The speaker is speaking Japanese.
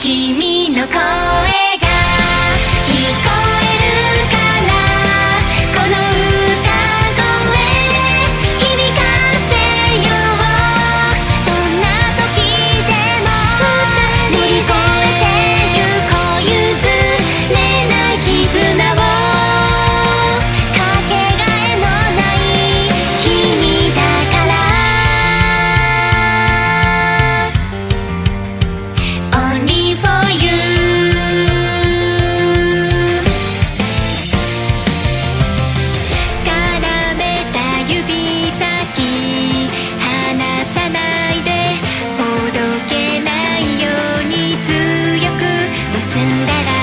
君の声 da